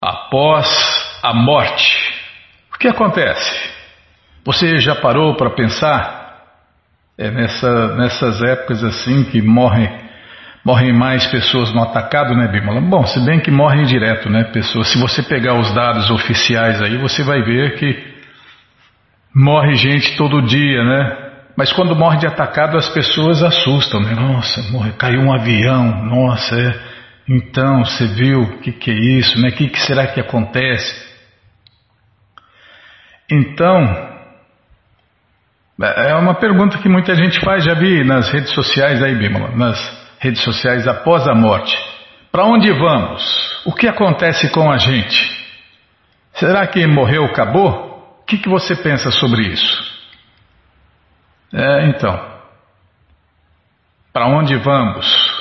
após a morte. O que acontece? Você já parou para pensar? É nessa, nessas épocas assim que morrem, morrem mais pessoas no atacado, né, Bímola? Bom, se bem que morrem direto, né, pessoas. Se você pegar os dados oficiais aí, você vai ver que morre gente todo dia, né? Mas quando morre de atacado, as pessoas assustam, né? Nossa, morre, caiu um avião, nossa, é. Então, você viu o que, que é isso, né? O que, que será que acontece? Então, é uma pergunta que muita gente faz, já vi nas redes sociais aí, Bímola, nas redes sociais após a morte. Para onde vamos? O que acontece com a gente? Será que morreu, acabou? O que, que você pensa sobre isso? É, então, para onde vamos?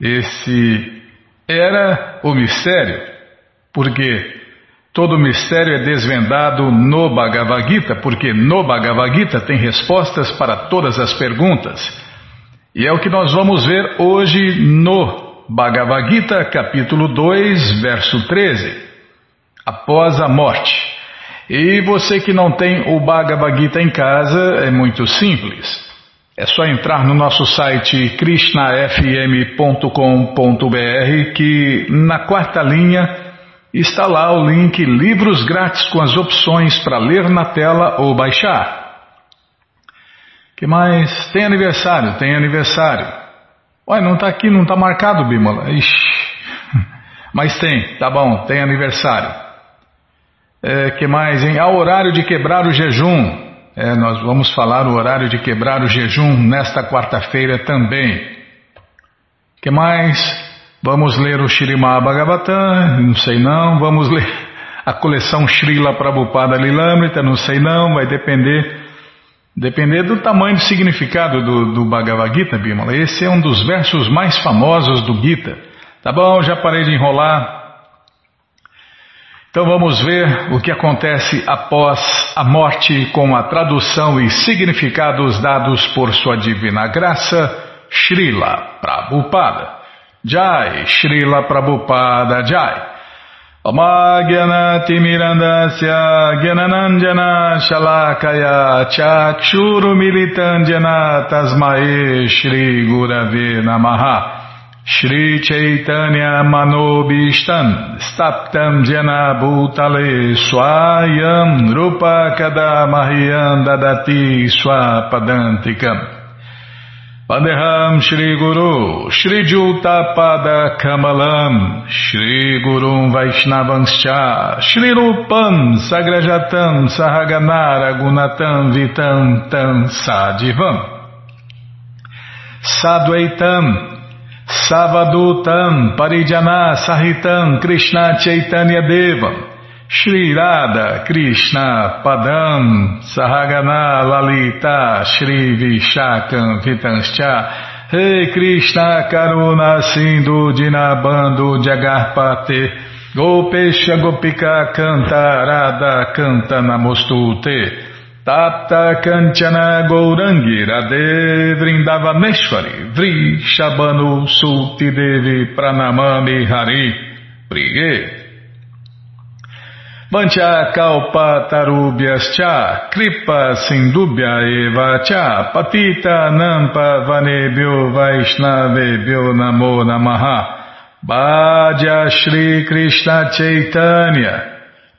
Esse era o mistério, porque todo mistério é desvendado no Bhagavad Gita, porque no Bhagavad Gita tem respostas para todas as perguntas. E é o que nós vamos ver hoje no Bhagavad Gita, capítulo 2, verso 13. Após a morte. E você que não tem o Bhagavad Gita em casa, é muito simples. É só entrar no nosso site krishnafm.com.br que na quarta linha está lá o link Livros Grátis com as opções para ler na tela ou baixar. que mais? Tem aniversário, tem aniversário. Olha, não está aqui, não está marcado, Bímola. Ixi. Mas tem, tá bom, tem aniversário. É, que mais, hein? Ao horário de quebrar o jejum. É, nós vamos falar o horário de quebrar o jejum nesta quarta-feira também. que mais? Vamos ler o Shirimá Bhagavatam, não sei não. Vamos ler a coleção Srila Prabhupada Lilamrita, não sei não. Vai depender depender do tamanho do significado do, do Bhagavad Gita, Bimala. Esse é um dos versos mais famosos do Gita. Tá bom, já parei de enrolar. Então vamos ver o que acontece após a morte com a tradução e significados dados por sua divina graça, Srila Prabhupada. Jai, Srila Prabhupada Jai. Shalakaya Chakshuru Militandjana Tasmae Shri Gurave Namaha Shri Chaitanya Manobishtan Staptam Jena Bhutale Swayam Rupa Kadamahyam Dadati Swapadantikam. Padeham Shri Guru Shri Juta Pada Kamalam Shri Gurum Vaishnavanscha Shri Rupam Sagrajatam Sahaganara Gunatam Vitam Tam Sadivam. Sadvaitam Savadutam Parijana Sahitam Krishna Chaitanya Devam. Shri Radha Krishna Padam Sahagana Lalita Shri Vishakam Vitanscha. Rei Krishna Karuna Sindhu Dinabando Jagarpate. Gopesha Gopika Canta Radha Canta Namostute Tapta Kanchana Gourangi Radhe Vrindavaneshwari Vri Shabanu Sulti Devi Pranamami Hari Priye. Vancha Kalpa Tarubhyas Cha Kripa Sindubhya Eva Cha Patita Nampa Vanebhyo Vaishnavebhyo Namo Namaha. Bhaja Shri Krishna Chaitanya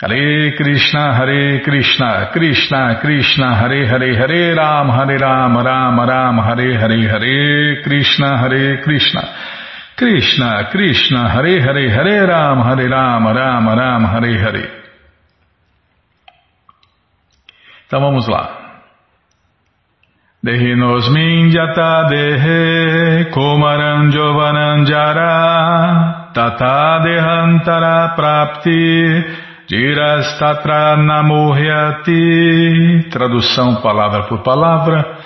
Hare Krishna, Hare Krishna, Krishna Krishna, Hare Hare, Hare Ram, Hare Ram, Ram Ram, Hare Hare, Hare Krishna, Hare Krishna, Krishna Krishna, Hare Hare, Hare Ram, Hare Ram, Ram Ram, Hare Hare. Então vamos lá. Dehinosmin jata dehe komaranjovananjara tata dehantara prapti Dirastatra namohyati, tradução palavra por palavra,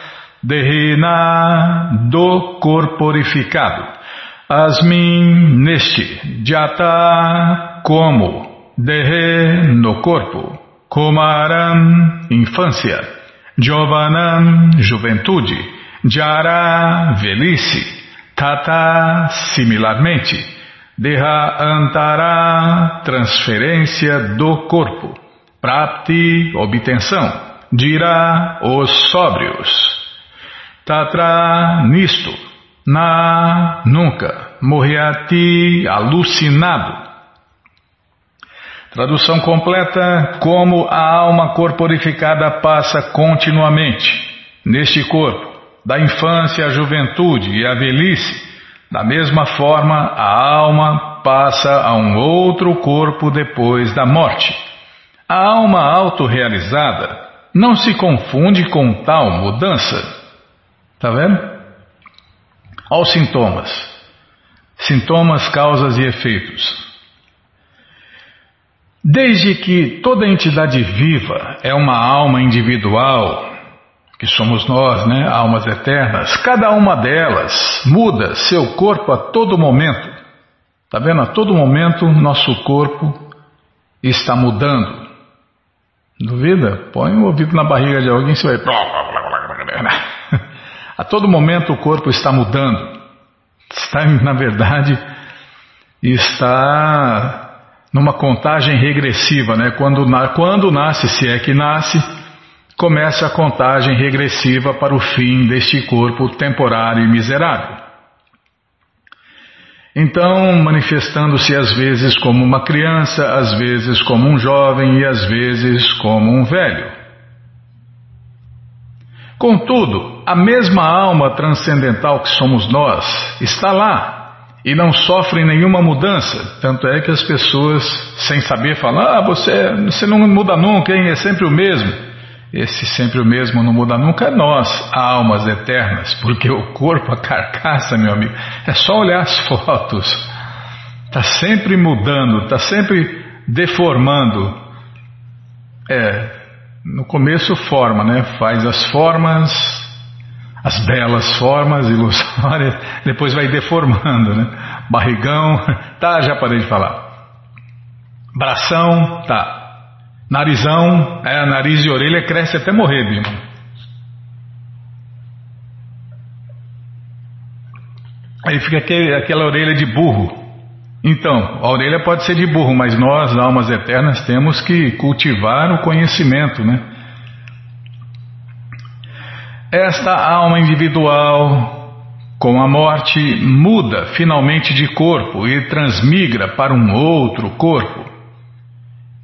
Dehena, do corporificado. Asmin, neste. Jata, como. Dehe, no corpo. Kumaram, infância. Jovanam, juventude. Jara, velhice. Tata, similarmente. Deha antara, transferência do corpo. Prapti, obtenção. Dira, os sóbrios. Tatra, nisto. Na, nunca. Morriati, alucinado. Tradução completa: Como a alma corporificada passa continuamente neste corpo, da infância à juventude e à velhice, da mesma forma a alma passa a um outro corpo depois da morte. A alma autorrealizada não se confunde com tal mudança. Está vendo? Olha os sintomas. Sintomas, causas e efeitos. Desde que toda entidade viva é uma alma individual, que somos nós, né, almas eternas, cada uma delas muda seu corpo a todo momento. Tá vendo? A todo momento nosso corpo está mudando. Duvida? Põe o ouvido na barriga de alguém e você vai. A todo momento o corpo está mudando. Está, na verdade, está numa contagem regressiva, né? Quando, quando nasce, se é que nasce, começa a contagem regressiva para o fim deste corpo temporário e miserável. Então, manifestando-se às vezes como uma criança, às vezes como um jovem e às vezes como um velho. Contudo, a mesma alma transcendental que somos nós está lá, e não sofrem nenhuma mudança. Tanto é que as pessoas, sem saber, falam: Ah, você, você não muda nunca, hein? é sempre o mesmo. Esse sempre o mesmo não muda nunca é nós, almas eternas, porque o corpo, a carcaça, meu amigo, é só olhar as fotos. Está sempre mudando, está sempre deformando. É, no começo forma, né? Faz as formas, as belas formas ilusórias, depois vai deformando, né? Barrigão, tá, já parei de falar. Bração, tá. Narizão, é, nariz e orelha cresce até morrer, Bima. Aí fica aquele, aquela orelha de burro. Então, a orelha pode ser de burro, mas nós, almas eternas, temos que cultivar o conhecimento, né? Esta alma individual, com a morte, muda finalmente de corpo e transmigra para um outro corpo.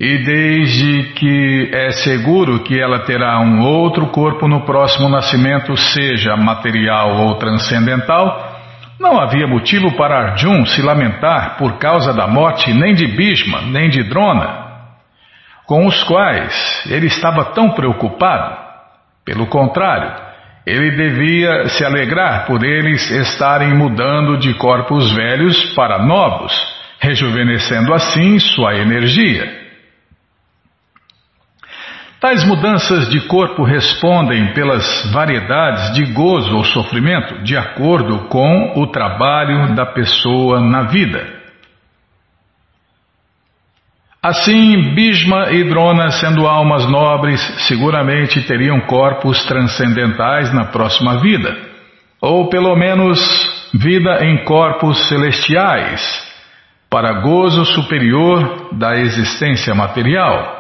E desde que é seguro que ela terá um outro corpo no próximo nascimento, seja material ou transcendental, não havia motivo para Arjun se lamentar por causa da morte nem de Bhishma, nem de Drona, com os quais ele estava tão preocupado. Pelo contrário, ele devia se alegrar por eles estarem mudando de corpos velhos para novos, rejuvenescendo assim sua energia. Tais mudanças de corpo respondem pelas variedades de gozo ou sofrimento de acordo com o trabalho da pessoa na vida. Assim, Bhishma e Drona, sendo almas nobres, seguramente teriam corpos transcendentais na próxima vida, ou pelo menos vida em corpos celestiais, para gozo superior da existência material.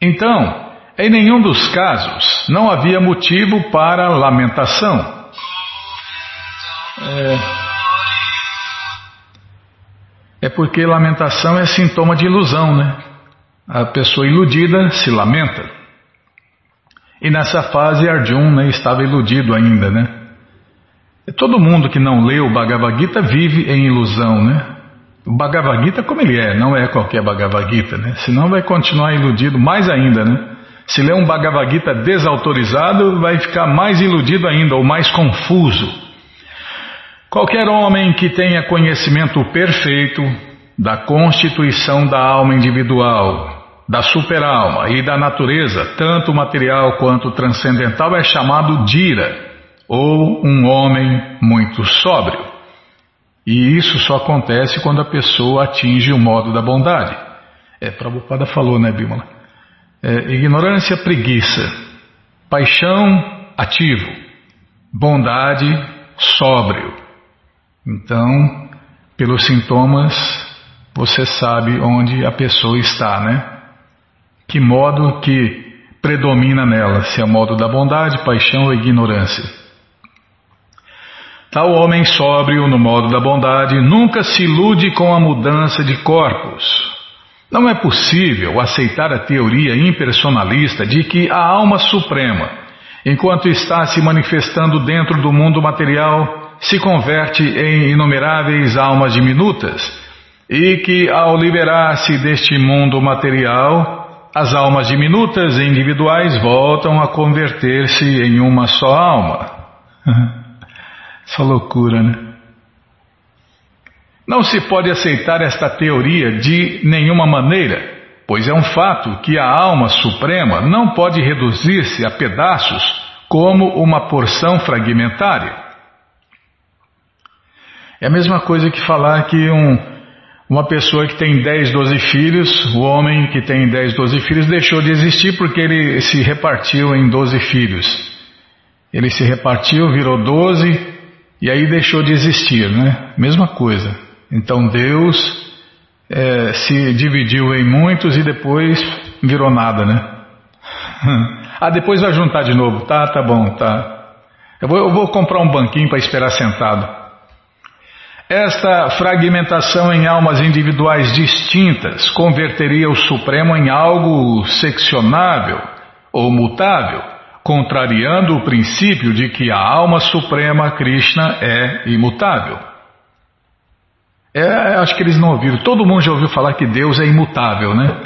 Então, em nenhum dos casos não havia motivo para lamentação. É... É porque lamentação é sintoma de ilusão, né? A pessoa iludida se lamenta. E nessa fase Arjun né, estava iludido ainda, né? Todo mundo que não lê o Bhagavad Gita vive em ilusão, né? O Bhagavad Gita como ele é, não é qualquer Bhagavad Gita, né? Senão vai continuar iludido mais ainda, né? Se ler um Bhagavad Gita desautorizado, vai ficar mais iludido ainda, ou mais confuso. Qualquer homem que tenha conhecimento perfeito da constituição da alma individual, da superalma e da natureza, tanto material quanto transcendental, é chamado Dira. ou um homem muito sóbrio. E isso só acontece quando a pessoa atinge o modo da bondade. É, Prabhupada falou, né, Bímola? É, ignorância, preguiça. Paixão, ativo. Bondade, sóbrio. Então, pelos sintomas, você sabe onde a pessoa está, né? Que modo que predomina nela, se é o modo da bondade, paixão ou ignorância. Tal homem sóbrio no modo da bondade nunca se ilude com a mudança de corpos. Não é possível aceitar a teoria impersonalista de que a alma suprema, enquanto está se manifestando dentro do mundo material, se converte em inumeráveis almas diminutas e que, ao liberar-se deste mundo material, as almas diminutas e individuais voltam a converter-se em uma só alma. Essa loucura, né? Não se pode aceitar esta teoria de nenhuma maneira, pois é um fato que a alma suprema não pode reduzir-se a pedaços como uma porção fragmentária. É a mesma coisa que falar que um, uma pessoa que tem 10, 12 filhos, o homem que tem 10, 12 filhos, deixou de existir porque ele se repartiu em 12 filhos. Ele se repartiu, virou 12 e aí deixou de existir, né? Mesma coisa. Então Deus é, se dividiu em muitos e depois virou nada, né? ah, depois vai juntar de novo. Tá, tá bom, tá. Eu vou, eu vou comprar um banquinho para esperar sentado. Esta fragmentação em almas individuais distintas converteria o Supremo em algo seccionável ou mutável, contrariando o princípio de que a alma suprema Krishna é imutável. É, acho que eles não ouviram. Todo mundo já ouviu falar que Deus é imutável, né?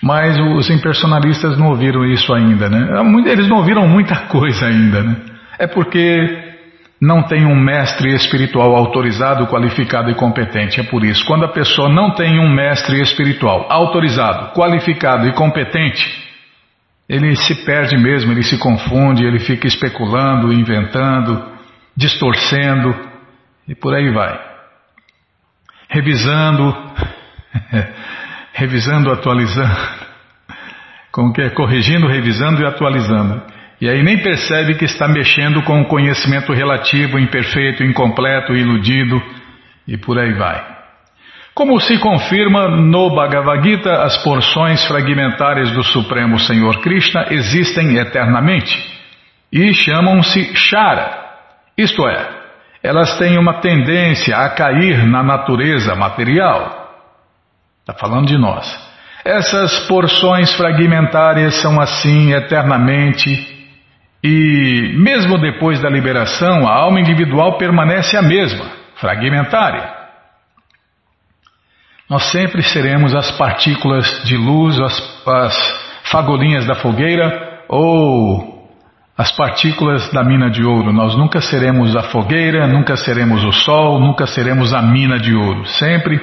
Mas os impersonalistas não ouviram isso ainda, né? Eles não ouviram muita coisa ainda, né? É porque não tem um mestre espiritual autorizado, qualificado e competente. É por isso. Quando a pessoa não tem um mestre espiritual autorizado, qualificado e competente, ele se perde mesmo, ele se confunde, ele fica especulando, inventando, distorcendo e por aí vai. Revisando, revisando, atualizando, como que é? Corrigindo, revisando e atualizando. E aí nem percebe que está mexendo com o conhecimento relativo, imperfeito, incompleto, iludido e por aí vai. Como se confirma no Bhagavad Gita, as porções fragmentárias do Supremo Senhor Krishna existem eternamente e chamam-se Shara, isto é, elas têm uma tendência a cair na natureza material. Está falando de nós. Essas porções fragmentárias são assim eternamente e, mesmo depois da liberação, a alma individual permanece a mesma, fragmentária. Nós sempre seremos as partículas de luz, as, as fagolinhas da fogueira ou as partículas da mina de ouro. Nós nunca seremos a fogueira, nunca seremos o sol, nunca seremos a mina de ouro. Sempre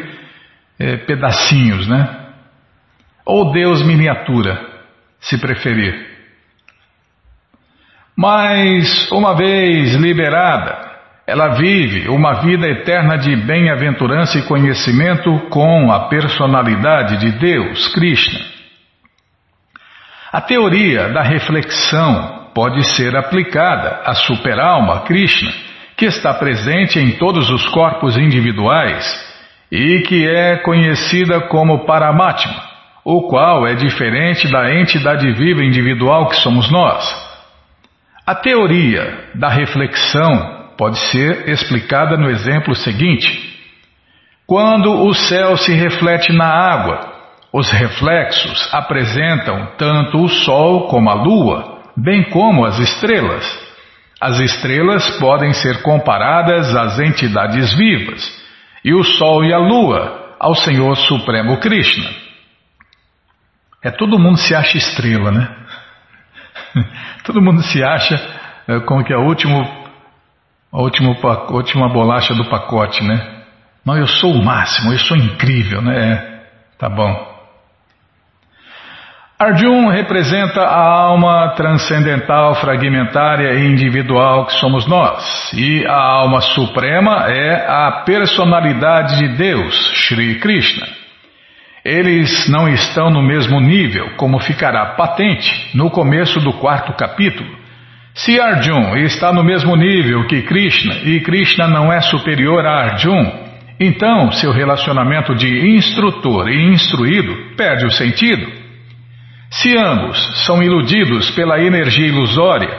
é, pedacinhos, né? Ou Deus miniatura, se preferir. Mas, uma vez liberada, ela vive uma vida eterna de bem-aventurança e conhecimento com a personalidade de Deus, Krishna. A teoria da reflexão pode ser aplicada à superalma Krishna, que está presente em todos os corpos individuais e que é conhecida como Paramatma, o qual é diferente da entidade viva individual que somos nós. A teoria da reflexão pode ser explicada no exemplo seguinte: quando o céu se reflete na água, os reflexos apresentam tanto o Sol como a Lua, bem como as estrelas. As estrelas podem ser comparadas às entidades vivas, e o Sol e a Lua ao Senhor Supremo Krishna. É todo mundo se acha estrela, né? todo mundo se acha é, como que é o último a última, a última bolacha do pacote, né? Não, eu sou o máximo, eu sou incrível, né? É, tá bom. Arjun representa a alma transcendental, fragmentária e individual que somos nós, e a alma suprema é a personalidade de Deus, Sri Krishna. Eles não estão no mesmo nível, como ficará patente no começo do quarto capítulo. Se Arjun está no mesmo nível que Krishna e Krishna não é superior a Arjun, então seu relacionamento de instrutor e instruído perde o sentido. Se ambos são iludidos pela energia ilusória,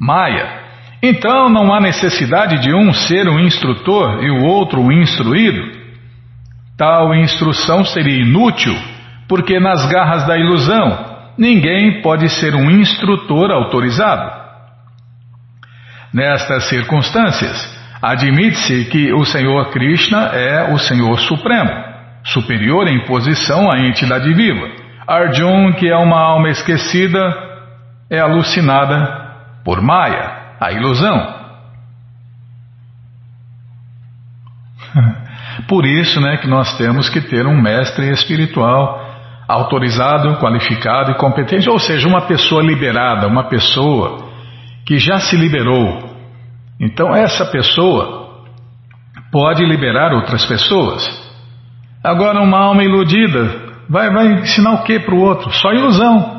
Maya, então não há necessidade de um ser um instrutor e o outro um instruído. Tal instrução seria inútil, porque nas garras da ilusão ninguém pode ser um instrutor autorizado. Nestas circunstâncias, admite-se que o Senhor Krishna é o Senhor Supremo, superior em posição à entidade viva Arjun, que é uma alma esquecida, é alucinada por Maya, a ilusão. Por isso, né, que nós temos que ter um mestre espiritual autorizado, qualificado e competente, ou seja, uma pessoa liberada, uma pessoa que já se liberou. Então, essa pessoa pode liberar outras pessoas. Agora, uma alma iludida Vai, vai ensinar o que para o outro? Só ilusão.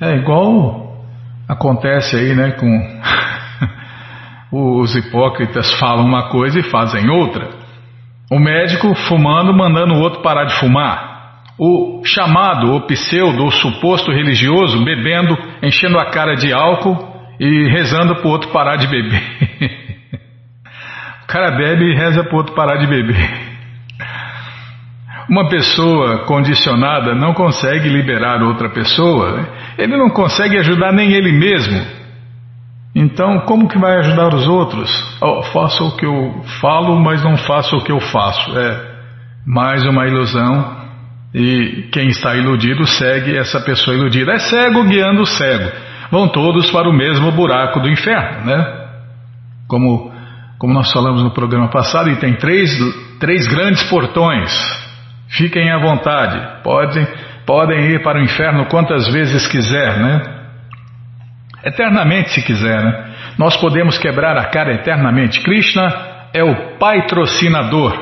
É igual acontece aí, né, com os hipócritas falam uma coisa e fazem outra. O médico fumando, mandando o outro parar de fumar. O chamado, o pseudo, o suposto religioso bebendo, enchendo a cara de álcool e rezando para o outro parar de beber. o cara bebe e reza para o outro parar de beber. Uma pessoa condicionada não consegue liberar outra pessoa, ele não consegue ajudar nem ele mesmo. Então, como que vai ajudar os outros? Oh, faço o que eu falo, mas não faço o que eu faço. É mais uma ilusão. E quem está iludido segue essa pessoa iludida. É cego guiando o cego. Vão todos para o mesmo buraco do inferno, né? Como, como nós falamos no programa passado, e tem três, três grandes portões Fiquem à vontade, podem, podem ir para o inferno quantas vezes quiser, né? Eternamente, se quiser, né? Nós podemos quebrar a cara eternamente. Krishna é o patrocinador,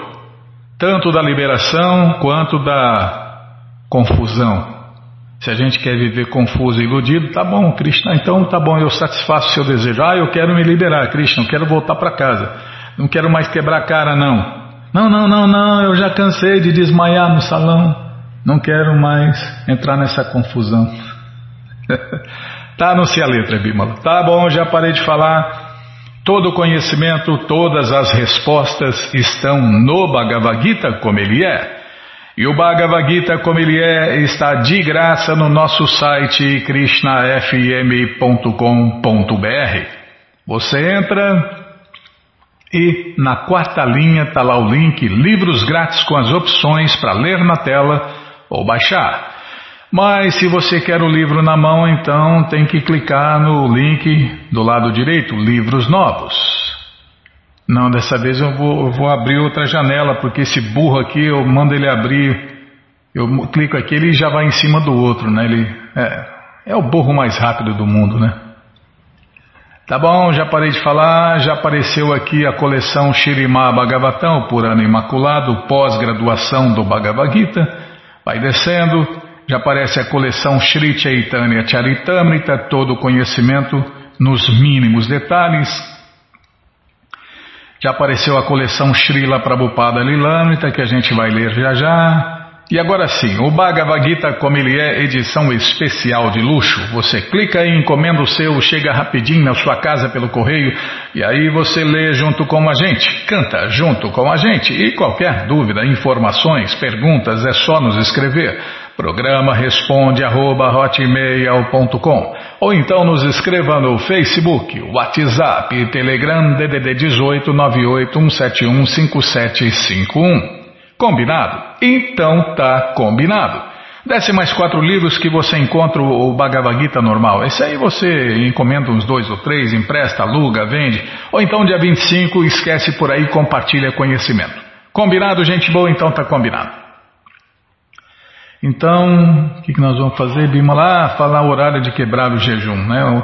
tanto da liberação quanto da confusão. Se a gente quer viver confuso e iludido, tá bom, Krishna, então tá bom, eu satisfaço o seu desejo. Ah, eu quero me liberar, Krishna, eu quero voltar para casa. Não quero mais quebrar a cara, não. Não, não, não, não, eu já cansei de desmaiar no salão. Não quero mais entrar nessa confusão. tá, sei a letra, Bímola. Tá bom, já parei de falar. Todo conhecimento, todas as respostas estão no Bhagavad Gita como ele é. E o Bhagavad Gita como ele é está de graça no nosso site krishnafm.com.br. Você entra, e na quarta linha está lá o link Livros Grátis com as opções para ler na tela ou baixar. Mas se você quer o livro na mão, então tem que clicar no link do lado direito, Livros Novos. Não, dessa vez eu vou, eu vou abrir outra janela, porque esse burro aqui eu mando ele abrir, eu clico aqui ele já vai em cima do outro, né? Ele é, é o burro mais rápido do mundo, né? Tá bom, já parei de falar, já apareceu aqui a coleção Shirimá Bhagavatam, por ano imaculado, pós-graduação do Bhagavad Gita. Vai descendo, já aparece a coleção Shri Chaitanya Charitamrita, todo o conhecimento nos mínimos detalhes. Já apareceu a coleção Srila Prabhupada Lilamrita, que a gente vai ler já já. E agora sim, o Bhagavad Gita, como ele é edição especial de luxo, você clica e encomenda o seu, chega rapidinho na sua casa pelo correio e aí você lê junto com a gente, canta junto com a gente. E qualquer dúvida, informações, perguntas, é só nos escrever. Programa responde arroba, ou então nos escreva no Facebook, WhatsApp, Telegram DDD 18 98171 5751. Combinado? Então tá combinado. Desce mais quatro livros que você encontra o Bhagavad Gita normal. Esse aí você encomenda uns dois ou três, empresta, aluga, vende. Ou então dia 25 esquece por aí compartilha conhecimento. Combinado, gente boa? Então tá combinado. Então, o que, nós vamos fazer, Bimala? Ah, falar o horário de quebrar o jejum, né?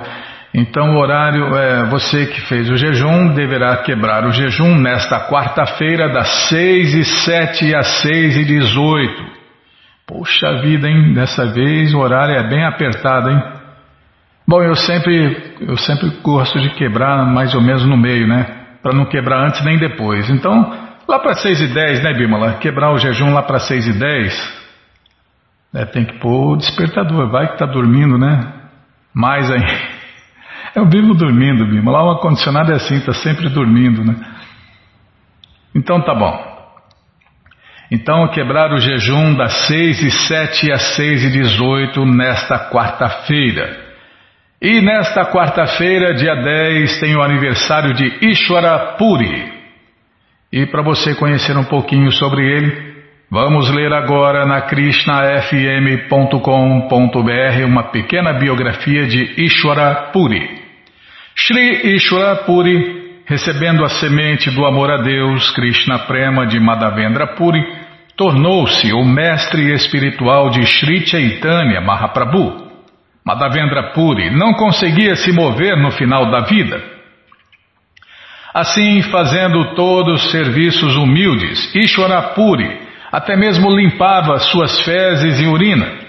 Então, o horário, é, você que fez o jejum deverá quebrar o jejum nesta quarta-feira, das 6 e 7 às 6 e 18. Poxa vida, hein? Dessa vez o horário é bem apertado, hein? Bom, eu sempre, eu sempre gosto de quebrar mais ou menos no meio, né? Para não quebrar antes nem depois. Então, lá para 6 e 10, né, Bimala? Quebrar o jejum lá para 6 e 10. É, tem que pôr o despertador, vai que tá dormindo, né? Mais aí. Eu vivo dormindo, Bima. Lá o ar-condicionado é assim, está sempre dormindo, né? Então tá bom. Então quebrar o jejum das 6 e 7 às 6 e 18 nesta quarta-feira. E nesta quarta-feira, dia 10, tem o aniversário de Ishwara Puri. E para você conhecer um pouquinho sobre ele, vamos ler agora na krishnafm.com.br uma pequena biografia de Ishwara Puri. Shri Ishwara Puri, recebendo a semente do amor a Deus, Krishna Prema de Madhavendra Puri, tornou-se o mestre espiritual de Sri Chaitanya Mahaprabhu. Madhavendra Puri não conseguia se mover no final da vida. Assim, fazendo todos serviços humildes, Ishwara Puri até mesmo limpava suas fezes e urina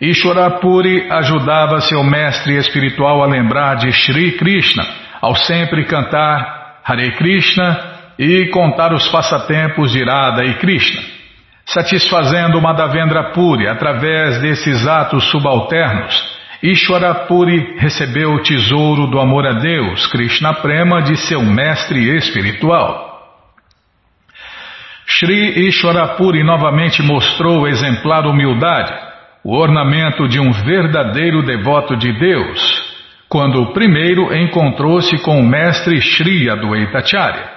Ishwarapuri ajudava seu mestre espiritual a lembrar de Sri Krishna, ao sempre cantar Hare Krishna e contar os passatempos de Radha e Krishna. Satisfazendo Madhavendra Puri através desses atos subalternos, Ishwarapuri recebeu o tesouro do amor a Deus, Krishna Prema, de seu mestre espiritual. Sri Ishwarapuri novamente mostrou exemplar humildade o ornamento de um verdadeiro devoto de Deus, quando primeiro encontrou-se com o mestre Sri Adwaitacharya.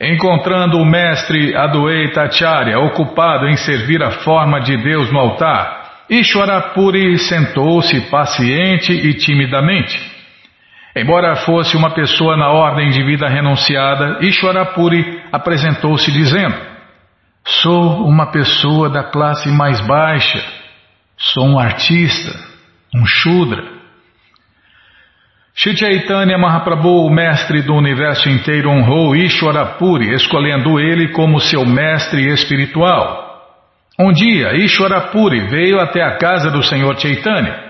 Encontrando o mestre Adwaitacharya ocupado em servir a forma de Deus no altar, Ishwarapuri sentou-se paciente e timidamente. Embora fosse uma pessoa na ordem de vida renunciada, Ishwarapuri apresentou-se dizendo: Sou uma pessoa da classe mais baixa Sou um artista, um Shudra. Shri Chaitanya Mahaprabhu, o mestre do universo inteiro, honrou Ishwarapuri, escolhendo ele como seu mestre espiritual. Um dia, Ishwarapuri veio até a casa do Senhor Chaitanya.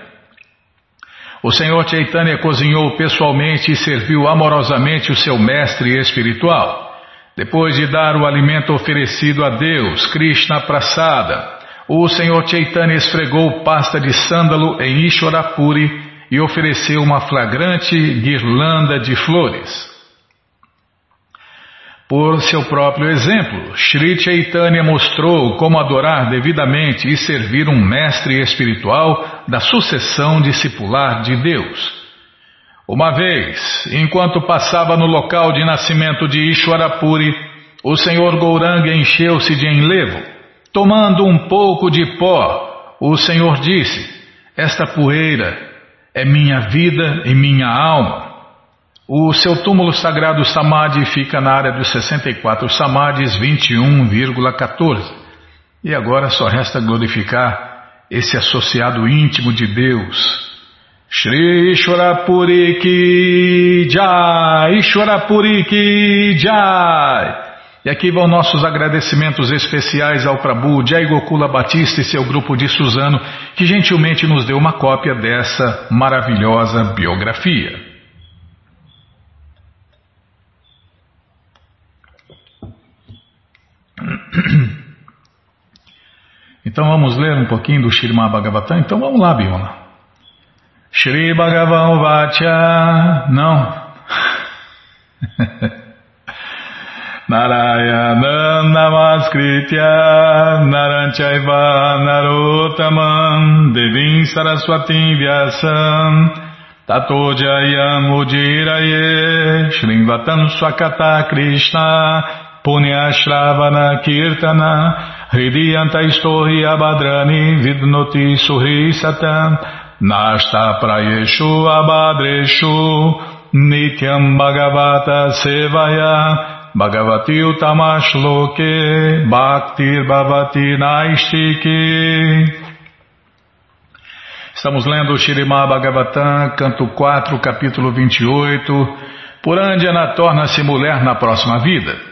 O Senhor Chaitanya cozinhou pessoalmente e serviu amorosamente o seu mestre espiritual. Depois de dar o alimento oferecido a Deus, Krishna Prasada, o Senhor Chaitanya esfregou pasta de sândalo em Ishwarapuri e ofereceu uma flagrante guirlanda de flores. Por seu próprio exemplo, Sri Chaitanya mostrou como adorar devidamente e servir um mestre espiritual da sucessão discipular de Deus. Uma vez, enquanto passava no local de nascimento de Ishwarapuri, o Senhor Gouranga encheu-se de enlevo Tomando um pouco de pó, o Senhor disse: Esta poeira é minha vida e minha alma. O seu túmulo sagrado Samadhi fica na área dos 64 Samadhis 21,14. E agora só resta glorificar esse associado íntimo de Deus. Shri Ishwarapuri Ki Jai, Ishwarapuri Ki Jai. E aqui vão nossos agradecimentos especiais ao Prabhu Jai Gokula Batista e seu grupo de Suzano, que gentilmente nos deu uma cópia dessa maravilhosa biografia. Então vamos ler um pouquinho do Shirma Bhagavatam? Então vamos lá, Biona. Shri Bhagavan Vacha. Não. Narayanam Namaskritya Naranchaiva Narotamam Devim Saraswatim Vyasam Tato Jayam Ujiraye Shrimvatam Swakata Krishna Punya Shravana Kirtana Hridiyanta Istohi Abadrani Vidnoti Suhi Satam Nashta Prayeshu Abadreshu Nityam Bhagavata Sevaya Bhagavati Utamashloke Bhaktir Bhavati Naistiki Estamos lendo o Shirimá Bhagavatam, canto 4, capítulo 28. Purandjana torna-se mulher na próxima vida.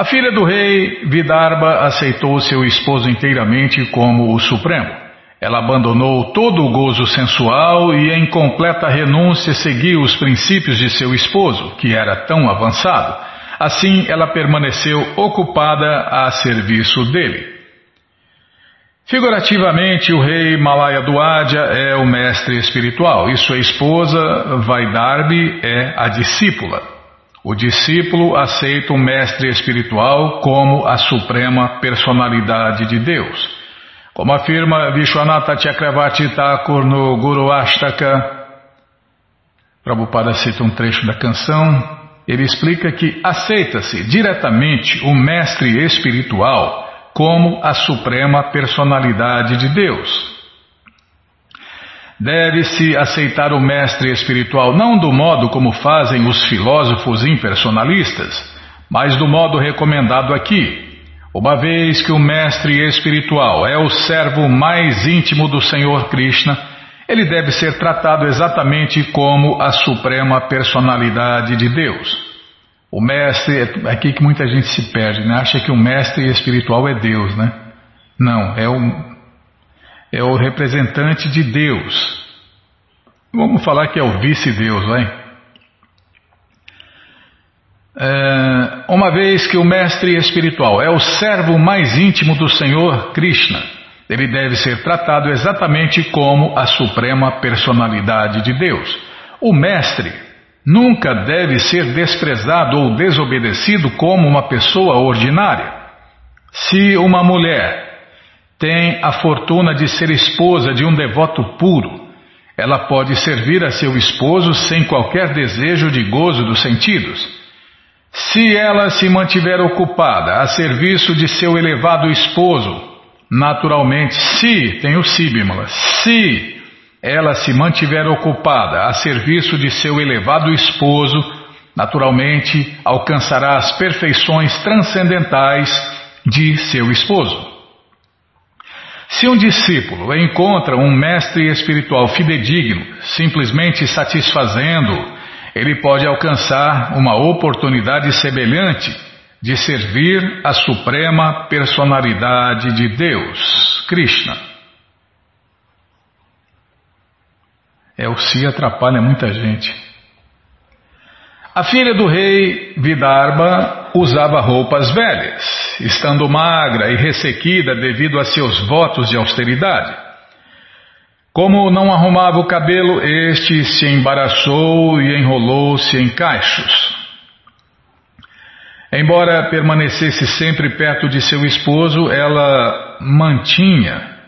A filha do rei Vidarbha aceitou seu esposo inteiramente como o Supremo. Ela abandonou todo o gozo sensual e, em completa renúncia, seguiu os princípios de seu esposo, que era tão avançado. Assim, ela permaneceu ocupada a serviço dele. Figurativamente, o rei Malaya Duadja é o mestre espiritual e sua esposa Vaidarbi é a discípula. O discípulo aceita o mestre espiritual como a suprema personalidade de Deus. Como afirma Vishwanatha Chakravarti Thakur no Guru Ashtaka, Prabhupada cita um trecho da canção, ele explica que aceita-se diretamente o mestre espiritual como a suprema personalidade de Deus. Deve-se aceitar o mestre espiritual não do modo como fazem os filósofos impersonalistas, mas do modo recomendado aqui. Uma vez que o mestre espiritual é o servo mais íntimo do Senhor Krishna, ele deve ser tratado exatamente como a suprema personalidade de Deus. O mestre, é aqui que muita gente se perde, né? acha que o mestre espiritual é Deus, né? Não, é o, é o representante de Deus. Vamos falar que é o vice-deus, vai? É, uma vez que o mestre espiritual é o servo mais íntimo do Senhor Krishna, ele deve ser tratado exatamente como a suprema personalidade de Deus. O mestre nunca deve ser desprezado ou desobedecido como uma pessoa ordinária. Se uma mulher tem a fortuna de ser esposa de um devoto puro, ela pode servir a seu esposo sem qualquer desejo de gozo dos sentidos. Se ela se mantiver ocupada a serviço de seu elevado esposo, naturalmente, se, tem o síbimala, se ela se mantiver ocupada a serviço de seu elevado esposo, naturalmente alcançará as perfeições transcendentais de seu esposo. Se um discípulo encontra um mestre espiritual fidedigno, simplesmente satisfazendo, ele pode alcançar uma oportunidade semelhante de servir a suprema personalidade de Deus, Krishna. É, o si atrapalha muita gente. A filha do rei Vidarbha usava roupas velhas, estando magra e ressequida devido a seus votos de austeridade. Como não arrumava o cabelo, este se embaraçou e enrolou-se em cachos. Embora permanecesse sempre perto de seu esposo, ela mantinha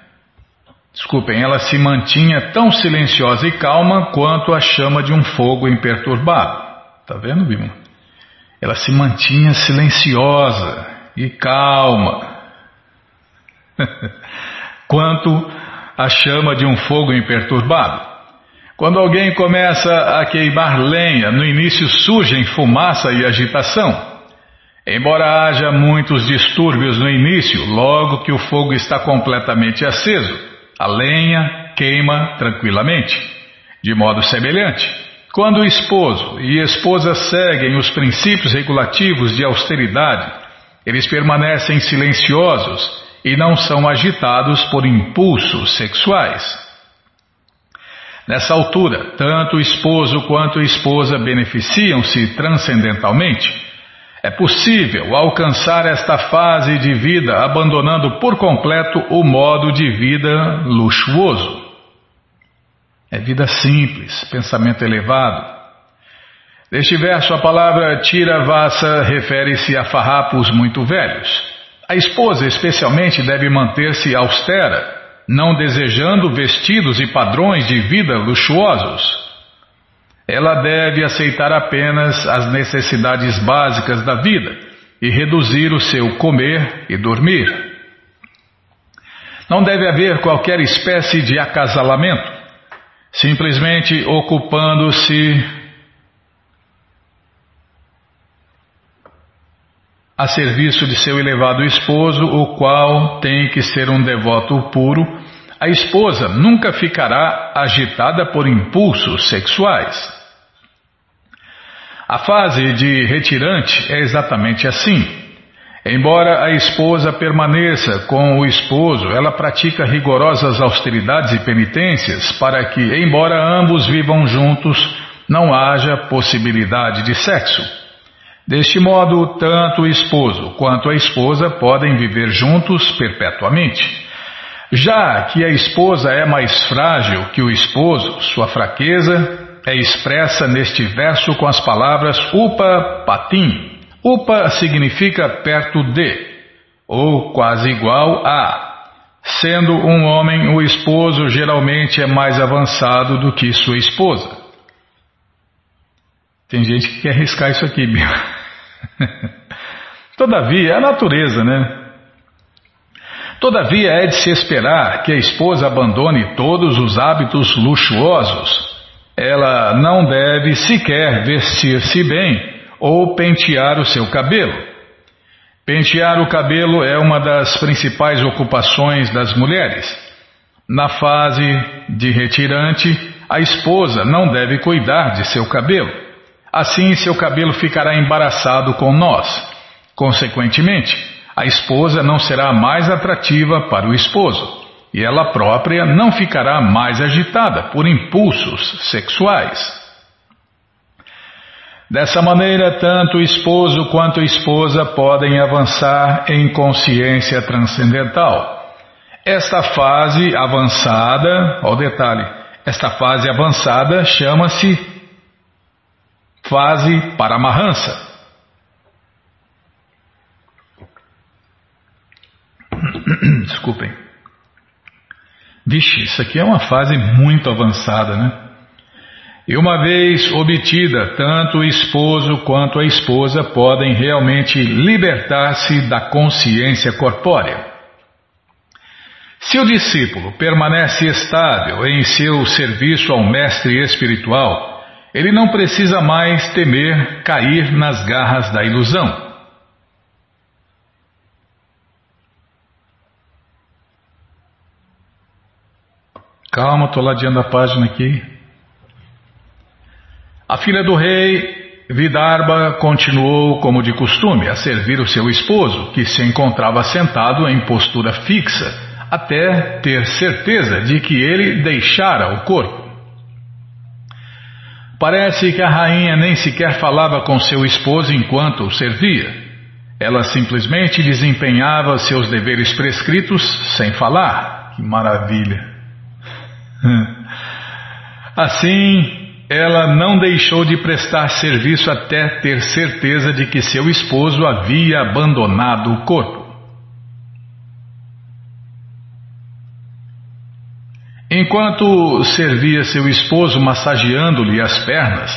Desculpem, ela se mantinha tão silenciosa e calma quanto a chama de um fogo imperturbado. Tá vendo, Bima? Ela se mantinha silenciosa e calma, quanto a chama de um fogo imperturbado. Quando alguém começa a queimar lenha, no início surgem fumaça e agitação. Embora haja muitos distúrbios no início, logo que o fogo está completamente aceso, a lenha queima tranquilamente. De modo semelhante, quando o esposo e esposa seguem os princípios regulativos de austeridade, eles permanecem silenciosos e não são agitados por impulsos sexuais. Nessa altura, tanto o esposo quanto a esposa beneficiam-se transcendentalmente é possível alcançar esta fase de vida abandonando por completo o modo de vida luxuoso. É vida simples, pensamento elevado. Neste verso, a palavra tiravasa refere-se a farrapos muito velhos. A esposa, especialmente, deve manter-se austera, não desejando vestidos e padrões de vida luxuosos. Ela deve aceitar apenas as necessidades básicas da vida e reduzir o seu comer e dormir. Não deve haver qualquer espécie de acasalamento, simplesmente ocupando-se a serviço de seu elevado esposo, o qual tem que ser um devoto puro, a esposa nunca ficará agitada por impulsos sexuais. A fase de retirante é exatamente assim. Embora a esposa permaneça com o esposo, ela pratica rigorosas austeridades e penitências para que, embora ambos vivam juntos, não haja possibilidade de sexo. Deste modo, tanto o esposo quanto a esposa podem viver juntos perpetuamente. Já que a esposa é mais frágil que o esposo, sua fraqueza é expressa neste verso com as palavras upa patim, Upa significa perto de, ou quase igual a. Sendo um homem, o esposo geralmente é mais avançado do que sua esposa. Tem gente que quer arriscar isso aqui, Bia. Todavia, é a natureza, né? Todavia, é de se esperar que a esposa abandone todos os hábitos luxuosos. Ela não deve sequer vestir-se bem ou pentear o seu cabelo. Pentear o cabelo é uma das principais ocupações das mulheres. Na fase de retirante, a esposa não deve cuidar de seu cabelo. Assim, seu cabelo ficará embaraçado com nós. Consequentemente, a esposa não será mais atrativa para o esposo e ela própria não ficará mais agitada por impulsos sexuais. Dessa maneira, tanto o esposo quanto a esposa podem avançar em consciência transcendental. Esta fase avançada, ao detalhe, esta fase avançada chama-se fase Paramahansa. Desculpem. Vixe, isso aqui é uma fase muito avançada, né? E uma vez obtida, tanto o esposo quanto a esposa podem realmente libertar-se da consciência corpórea. Se o discípulo permanece estável em seu serviço ao mestre espiritual, ele não precisa mais temer cair nas garras da ilusão. Calma, estou ladeando a página aqui. A filha do rei, Vidarbha, continuou como de costume a servir o seu esposo, que se encontrava sentado em postura fixa, até ter certeza de que ele deixara o corpo. Parece que a rainha nem sequer falava com seu esposo enquanto o servia. Ela simplesmente desempenhava seus deveres prescritos sem falar. Que maravilha! Assim, ela não deixou de prestar serviço até ter certeza de que seu esposo havia abandonado o corpo. Enquanto servia seu esposo massageando-lhe as pernas,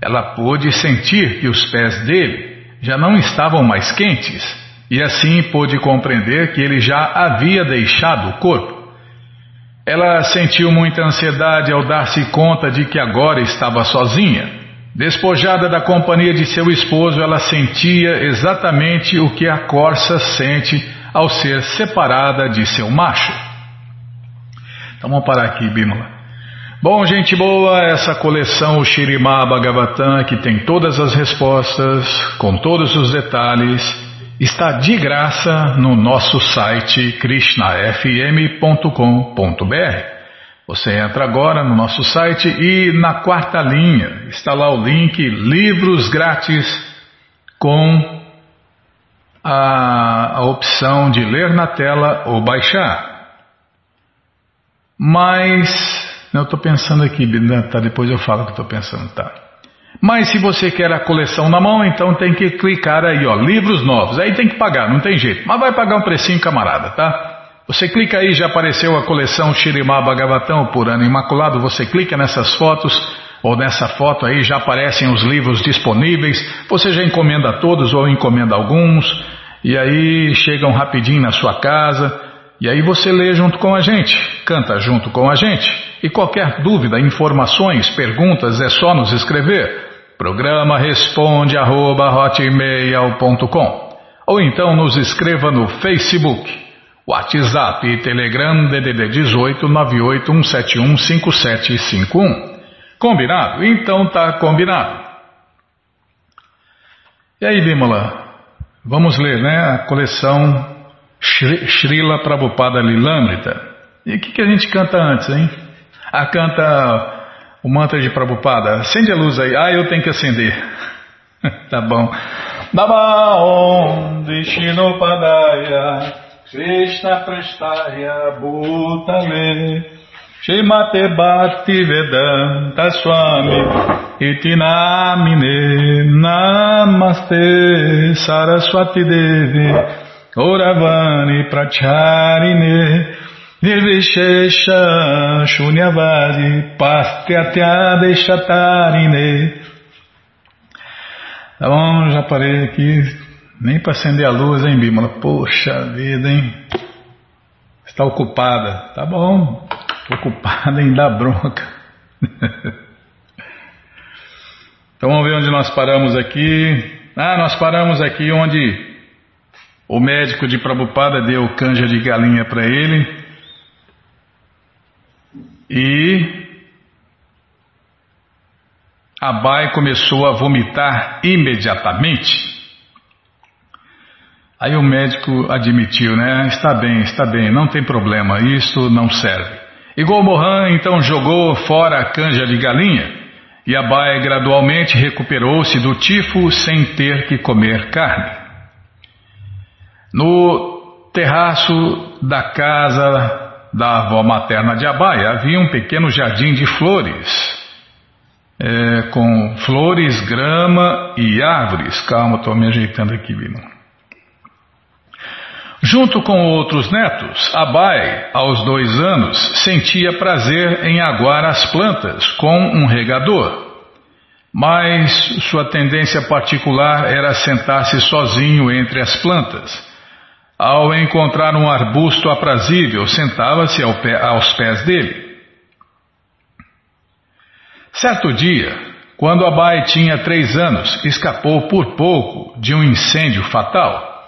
ela pôde sentir que os pés dele já não estavam mais quentes e assim pôde compreender que ele já havia deixado o corpo. Ela sentiu muita ansiedade ao dar-se conta de que agora estava sozinha. Despojada da companhia de seu esposo, ela sentia exatamente o que a corça sente ao ser separada de seu macho. Então vamos parar aqui, Bímola. Bom, gente boa, essa coleção Shirimá Bhagavatam, que tem todas as respostas, com todos os detalhes, está de graça no nosso site krishnafm.com.br. Você entra agora no nosso site e na quarta linha está lá o link Livros Grátis com a, a opção de ler na tela ou baixar. Mas, eu estou pensando aqui, tá, depois eu falo o que estou pensando, tá? Mas se você quer a coleção na mão, então tem que clicar aí, ó, livros novos. Aí tem que pagar, não tem jeito. Mas vai pagar um precinho, camarada, tá? Você clica aí, já apareceu a coleção Shirimá Bhagavatam por ano imaculado. Você clica nessas fotos, ou nessa foto aí já aparecem os livros disponíveis. Você já encomenda todos ou encomenda alguns. E aí chegam rapidinho na sua casa. E aí você lê junto com a gente, canta junto com a gente. E qualquer dúvida, informações, perguntas, é só nos escrever. Programa responde arroba ou então nos escreva no Facebook, WhatsApp e Telegram DDD 18 5751. Combinado? Então tá combinado. E aí, Bimala? Vamos ler, né? A coleção Srila Prabhupada Lilamrita. E o que, que a gente canta antes, hein? Ah, canta o mantra de Prabhupada. Acende a luz aí. Ah, eu tenho que acender. tá bom. Namaon Vishnupadaya Krishna Prestaya Bhutale Shimate Bhakti Vedanta Swami Itinamine Namaste Saraswati Devi Oravani Pracharine Nirvishesha Shunyavadi Pastyatya Tá bom, já parei aqui. Nem para acender a luz, hein, Bímola? Poxa vida, hein? Está ocupada. Tá bom. Ocupada em dar bronca. então vamos ver onde nós paramos aqui. Ah, nós paramos aqui onde o médico de Prabupada deu canja de galinha para ele. E Abai começou a vomitar imediatamente. Aí o médico admitiu, né? Está bem, está bem, não tem problema, isso não serve. E Mohan então jogou fora a canja de galinha e Abai gradualmente recuperou-se do tifo sem ter que comer carne. No terraço da casa da avó materna de Abai havia um pequeno jardim de flores é, com flores, grama e árvores. Calma, estou me ajeitando aqui, Bino. Junto com outros netos, Abai, aos dois anos, sentia prazer em aguar as plantas com um regador. Mas sua tendência particular era sentar-se sozinho entre as plantas. Ao encontrar um arbusto aprazível, sentava-se ao pé, aos pés dele. Certo dia, quando Abai tinha três anos, escapou por pouco de um incêndio fatal.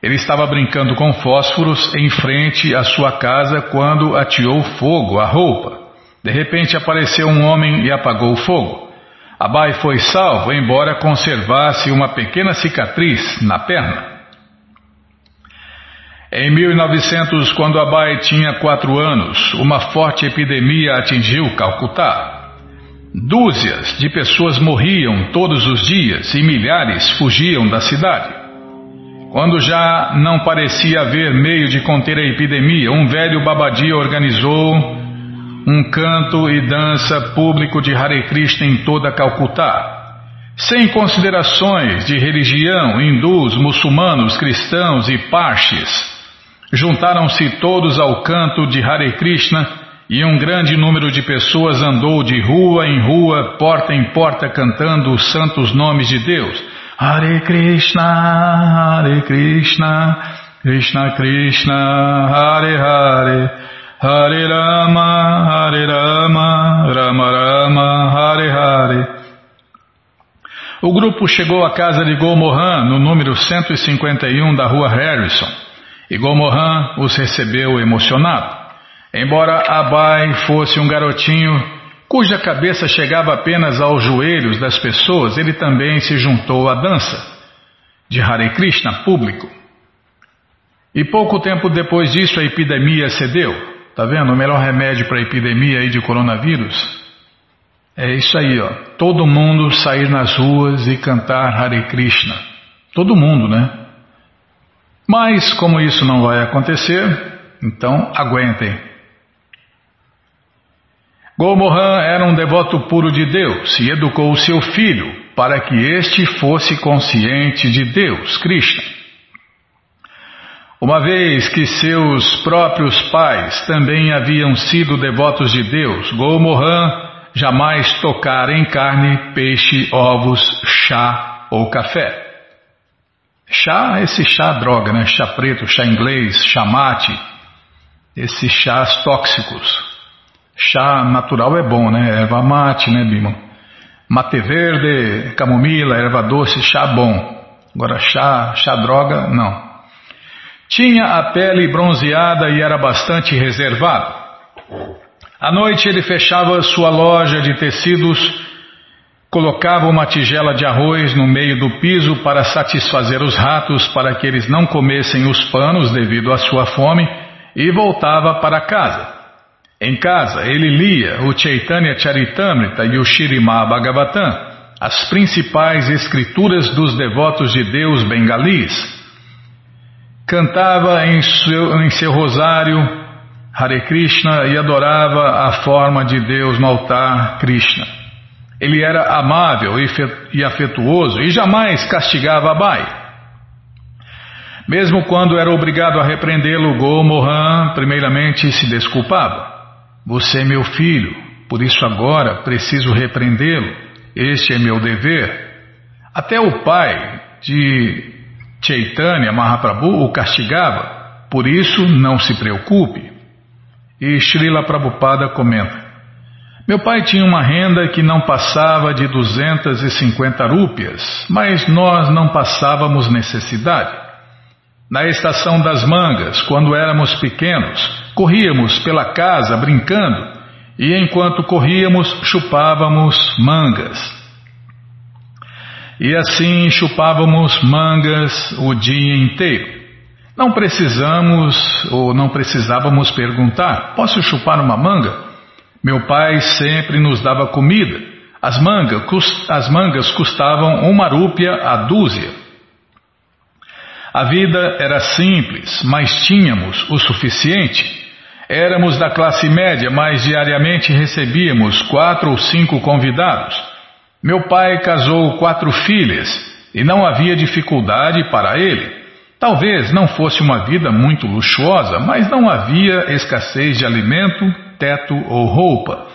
Ele estava brincando com fósforos em frente à sua casa quando ateou fogo à roupa. De repente apareceu um homem e apagou o fogo. Abai foi salvo, embora conservasse uma pequena cicatriz na perna. Em 1900, quando Abai tinha quatro anos, uma forte epidemia atingiu Calcutá. Dúzias de pessoas morriam todos os dias e milhares fugiam da cidade. Quando já não parecia haver meio de conter a epidemia, um velho Babadia organizou um canto e dança público de Hare Krishna em toda Calcutá. Sem considerações de religião, hindus, muçulmanos, cristãos e parches, juntaram-se todos ao canto de Hare Krishna e um grande número de pessoas andou de rua em rua, porta em porta, cantando os santos nomes de Deus. Hare Krishna, Hare Krishna, Krishna Krishna, Hare Hare, Hare Rama, Hare Rama, Rama Rama, Hare Hare. O grupo chegou à casa de Golmohan, no número 151 da rua Harrison, e Golmohan os recebeu emocionado. Embora Abai fosse um garotinho cuja cabeça chegava apenas aos joelhos das pessoas, ele também se juntou à dança de Hare Krishna público. E pouco tempo depois disso a epidemia cedeu. Tá vendo? O melhor remédio para a epidemia aí de coronavírus é isso aí, ó. Todo mundo sair nas ruas e cantar Hare Krishna. Todo mundo, né? Mas como isso não vai acontecer, então aguentem. Golmohan era um devoto puro de Deus e educou seu filho para que este fosse consciente de Deus, Krishna. Uma vez que seus próprios pais também haviam sido devotos de Deus, Golmohan jamais tocara em carne, peixe, ovos, chá ou café. Chá, esse chá droga, né? Chá preto, chá inglês, chá mate, esses chás tóxicos. Chá natural é bom, né? Erva mate, né, Bima? Mate verde, camomila, erva doce, chá bom. Agora, chá, chá droga, não. Tinha a pele bronzeada e era bastante reservado. À noite ele fechava sua loja de tecidos, colocava uma tigela de arroz no meio do piso para satisfazer os ratos para que eles não comessem os panos devido à sua fome e voltava para casa. Em casa ele lia o Chaitanya Charitamrita e o Shirimá Bhagavatam as principais escrituras dos devotos de Deus bengalis. Cantava em seu, em seu rosário Hare Krishna e adorava a forma de Deus no altar Krishna. Ele era amável e afetuoso e jamais castigava Abai. Mesmo quando era obrigado a repreendê-lo, Gomohan primeiramente se desculpava. Você é meu filho, por isso agora preciso repreendê-lo. Este é meu dever. Até o pai de Chaitanya Mahaprabhu o castigava, por isso não se preocupe. E Srila Prabhupada comenta: Meu pai tinha uma renda que não passava de 250 rúpias, mas nós não passávamos necessidade. Na estação das mangas, quando éramos pequenos, corríamos pela casa brincando e enquanto corríamos, chupávamos mangas. E assim chupávamos mangas o dia inteiro. Não precisamos ou não precisávamos perguntar: posso chupar uma manga? Meu pai sempre nos dava comida. As, manga, as mangas custavam uma rúpia a dúzia. A vida era simples, mas tínhamos o suficiente. Éramos da classe média, mas diariamente recebíamos quatro ou cinco convidados. Meu pai casou quatro filhas e não havia dificuldade para ele. Talvez não fosse uma vida muito luxuosa, mas não havia escassez de alimento, teto ou roupa.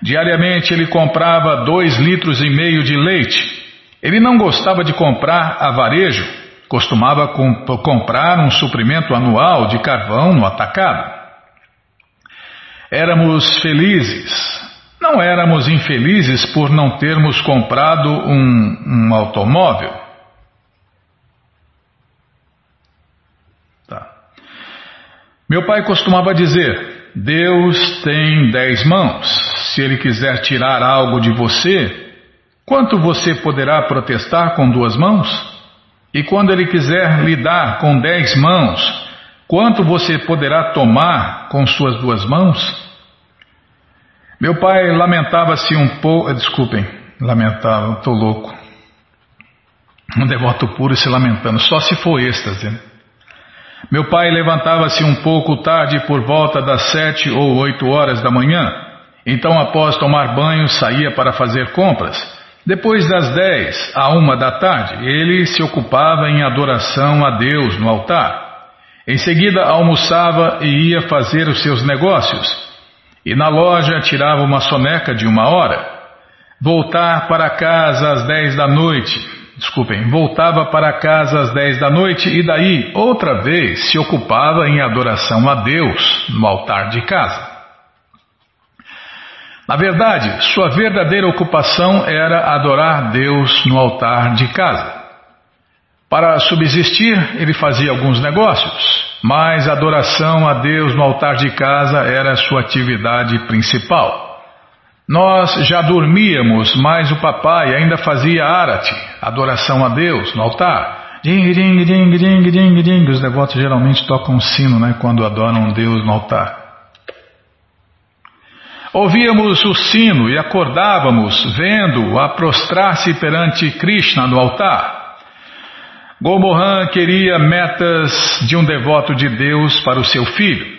Diariamente ele comprava dois litros e meio de leite. Ele não gostava de comprar a varejo, costumava comp comprar um suprimento anual de carvão no atacado. Éramos felizes. Não éramos infelizes por não termos comprado um, um automóvel. Tá. Meu pai costumava dizer: Deus tem dez mãos. Se Ele quiser tirar algo de você, quanto você poderá protestar com duas mãos? E quando Ele quiser lhe dar com dez mãos, Quanto você poderá tomar com suas duas mãos? Meu pai lamentava-se um pouco. Desculpem, lamentava, estou louco. Um devoto puro se lamentando, só se for êxtase. Né? Meu pai levantava-se um pouco tarde, por volta das sete ou oito horas da manhã. Então, após tomar banho, saía para fazer compras. Depois das dez a uma da tarde, ele se ocupava em adoração a Deus no altar. Em seguida almoçava e ia fazer os seus negócios. E na loja tirava uma soneca de uma hora. Voltar para casa às dez da noite. Desculpem, voltava para casa às dez da noite e daí, outra vez, se ocupava em adoração a Deus no altar de casa. Na verdade, sua verdadeira ocupação era adorar Deus no altar de casa. Para subsistir, ele fazia alguns negócios, mas a adoração a Deus no altar de casa era sua atividade principal. Nós já dormíamos, mas o papai ainda fazia arati, adoração a Deus no altar. Ding, ding, ding, ding, ding, ding. Os devotos geralmente tocam sino né, quando adoram Deus no altar. Ouvíamos o sino e acordávamos vendo-o a prostrar-se perante Krishna no altar. Gomohan queria metas de um devoto de Deus para o seu filho.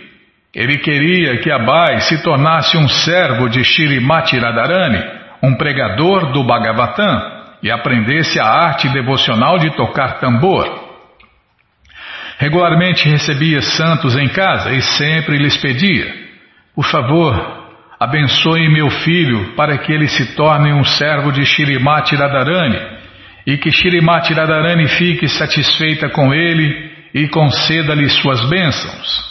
Ele queria que Abai se tornasse um servo de Shirimati Radharani, um pregador do Bhagavatam, e aprendesse a arte devocional de tocar tambor. Regularmente recebia santos em casa e sempre lhes pedia: Por favor, abençoe meu filho para que ele se torne um servo de Shirimati Radharani e que Shirimati Radharani fique satisfeita com ele e conceda-lhe suas bênçãos.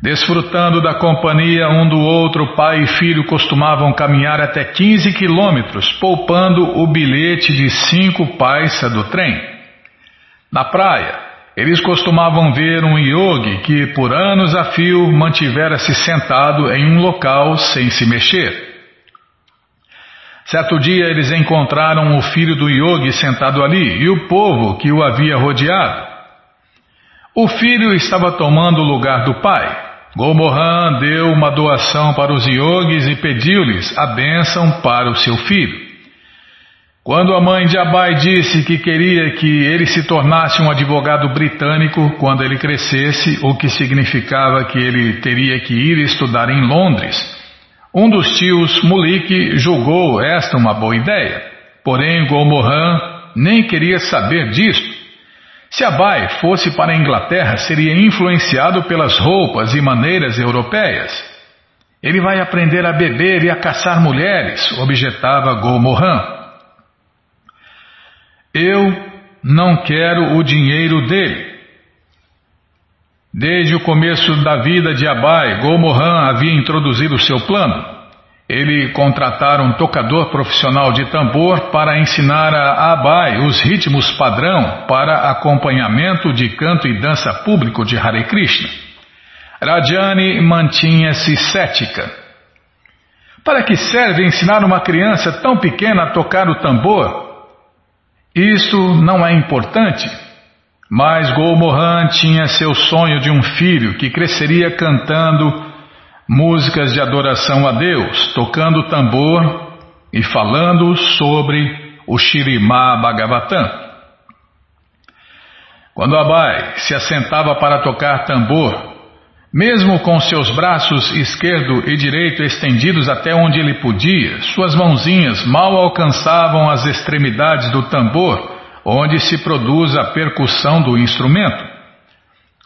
Desfrutando da companhia um do outro, pai e filho costumavam caminhar até 15 quilômetros, poupando o bilhete de cinco paisa do trem. Na praia, eles costumavam ver um yogi que, por anos a fio, mantivera-se sentado em um local sem se mexer. Certo dia eles encontraram o filho do yogi sentado ali e o povo que o havia rodeado. O filho estava tomando o lugar do pai. Gomohan deu uma doação para os yogis e pediu-lhes a bênção para o seu filho. Quando a mãe de Abai disse que queria que ele se tornasse um advogado britânico quando ele crescesse, o que significava que ele teria que ir estudar em Londres, um dos tios, Mulik, julgou esta uma boa ideia. Porém, Gomohan nem queria saber disto. Se Abai fosse para a Inglaterra, seria influenciado pelas roupas e maneiras europeias. Ele vai aprender a beber e a caçar mulheres, objetava Gomohan. Eu não quero o dinheiro dele. Desde o começo da vida de Abai, Gomohan havia introduzido seu plano. Ele contratara um tocador profissional de tambor para ensinar a Abai os ritmos padrão para acompanhamento de canto e dança público de Hare Krishna. Rajani mantinha-se cética. Para que serve ensinar uma criança tão pequena a tocar o tambor? Isso não é importante. Mas Golmohan tinha seu sonho de um filho que cresceria cantando músicas de adoração a Deus, tocando tambor e falando sobre o Shirimá Bhagavatam. Quando Abai se assentava para tocar tambor, mesmo com seus braços esquerdo e direito estendidos até onde ele podia, suas mãozinhas mal alcançavam as extremidades do tambor onde se produz a percussão do instrumento.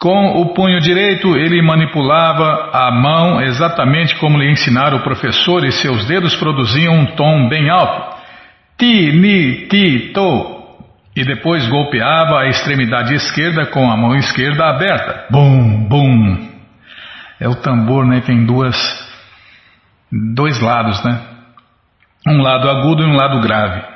Com o punho direito, ele manipulava a mão exatamente como lhe ensinara o professor, e seus dedos produziam um tom bem alto. Ti, ni, ti, to. E depois golpeava a extremidade esquerda com a mão esquerda aberta. Bum, bum. É o tambor, né? Tem duas, dois lados, né? Um lado agudo e um lado grave.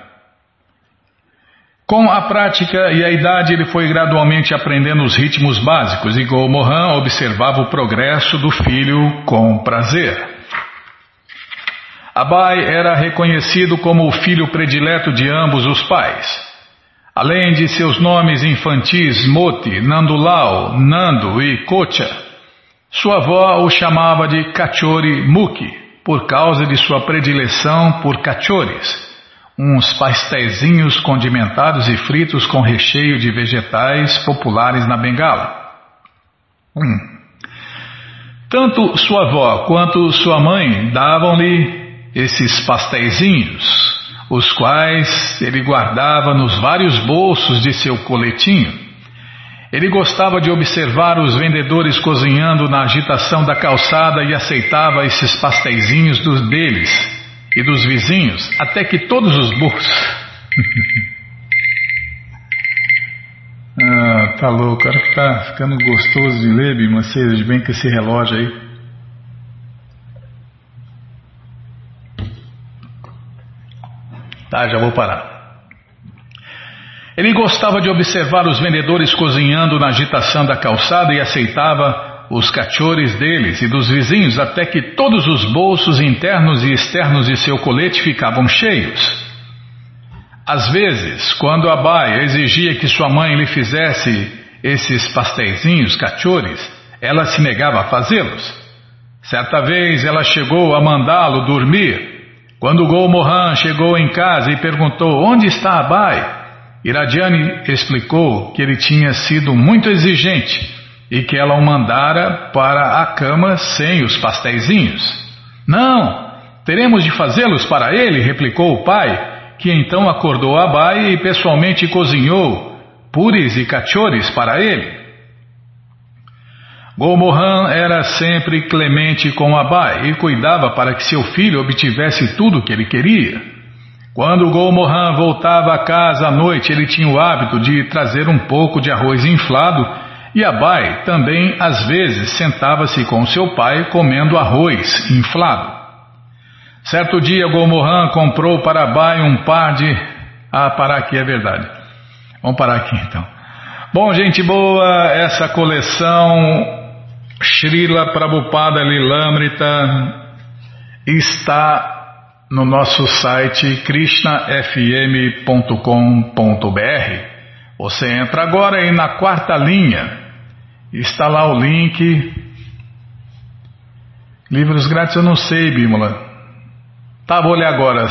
Com a prática e a idade, ele foi gradualmente aprendendo os ritmos básicos e Golmohan observava o progresso do filho com prazer. Abai era reconhecido como o filho predileto de ambos os pais. Além de seus nomes infantis Moti, Nandulal, Nando e Kocha, sua avó o chamava de Kachori Muki, por causa de sua predileção por cachores uns pastéisinhos condimentados e fritos com recheio de vegetais populares na Bengala. Hum. Tanto sua avó quanto sua mãe davam-lhe esses pastéisinhos, os quais ele guardava nos vários bolsos de seu coletinho. Ele gostava de observar os vendedores cozinhando na agitação da calçada e aceitava esses pastéisinhos dos deles e dos vizinhos, até que todos os burros. ah, tá louco, cara que tá ficando gostoso de ler, Bima, vocês bem com esse relógio aí. Tá, já vou parar. Ele gostava de observar os vendedores cozinhando na agitação da calçada e aceitava os cachores deles e dos vizinhos até que todos os bolsos internos e externos de seu colete ficavam cheios. Às vezes, quando Abai exigia que sua mãe lhe fizesse esses pastéisinhos cachores, ela se negava a fazê-los. Certa vez ela chegou a mandá-lo dormir. Quando Golmohan chegou em casa e perguntou onde está Abai, Iradiane explicou que ele tinha sido muito exigente e que ela o mandara para a cama sem os pastéisinhos. Não, teremos de fazê-los para ele, replicou o pai, que então acordou Abai e pessoalmente cozinhou puris e cachores para ele. Golmohan era sempre clemente com Abai e cuidava para que seu filho obtivesse tudo o que ele queria. Quando Golmohan voltava a casa à noite, ele tinha o hábito de trazer um pouco de arroz inflado E Abai também, às vezes, sentava-se com seu pai comendo arroz inflado. Certo dia, Gomohan comprou para Abai um par de. Ah, parar aqui é verdade. Vamos parar aqui então. Bom, gente boa, essa coleção Srila Prabhupada Lilamrita está no nosso site krishnafm.com.br. Você entra agora e na quarta linha está lá o link. Livros grátis eu não sei, Bímola. Tá, vou olhar agora.